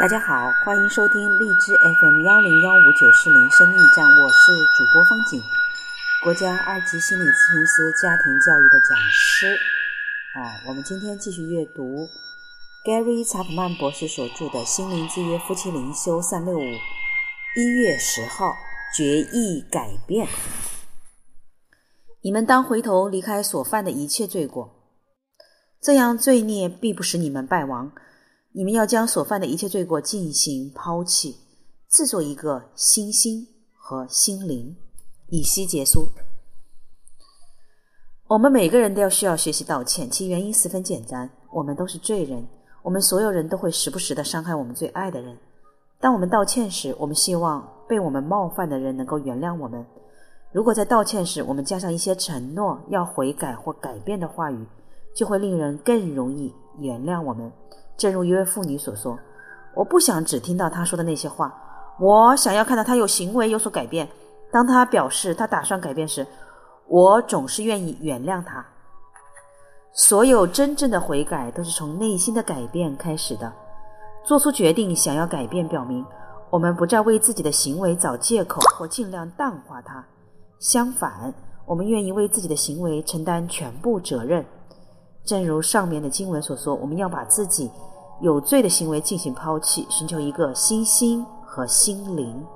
大家好，欢迎收听荔枝 FM 幺零幺五九四零生命站，我是主播方景，国家二级心理咨询师、家庭教育的讲师。啊，我们今天继续阅读 Gary 查普曼博士所著的《心灵之约夫妻灵修三六五》，一月十号，决意改变。你们当回头离开所犯的一切罪过，这样罪孽必不使你们败亡。你们要将所犯的一切罪过进行抛弃，制作一个新心和心灵，以息结束。我们每个人都要需要学习道歉，其原因十分简单：我们都是罪人，我们所有人都会时不时的伤害我们最爱的人。当我们道歉时，我们希望被我们冒犯的人能够原谅我们。如果在道歉时我们加上一些承诺要悔改或改变的话语，就会令人更容易原谅我们。正如一位妇女所说：“我不想只听到他说的那些话，我想要看到他有行为有所改变。当他表示他打算改变时，我总是愿意原谅他。所有真正的悔改都是从内心的改变开始的。做出决定想要改变，表明我们不再为自己的行为找借口或尽量淡化它。相反，我们愿意为自己的行为承担全部责任。正如上面的经文所说，我们要把自己。”有罪的行为进行抛弃，寻求一个新心和心灵。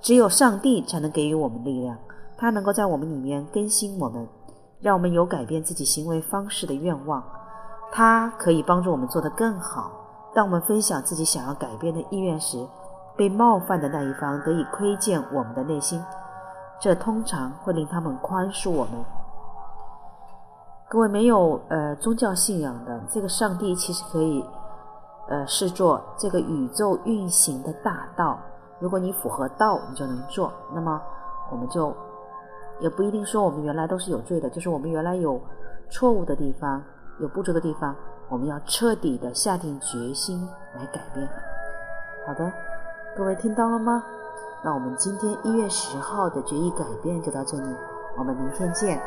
只有上帝才能给予我们力量，他能够在我们里面更新我们，让我们有改变自己行为方式的愿望。他可以帮助我们做得更好。当我们分享自己想要改变的意愿时，被冒犯的那一方得以窥见我们的内心，这通常会令他们宽恕我们。各位没有呃宗教信仰的，这个上帝其实可以。呃，视作这个宇宙运行的大道。如果你符合道，你就能做。那么，我们就也不一定说我们原来都是有罪的，就是我们原来有错误的地方、有不足的地方，我们要彻底的下定决心来改变。好的，各位听到了吗？那我们今天一月十号的决议改变就到这里，我们明天见。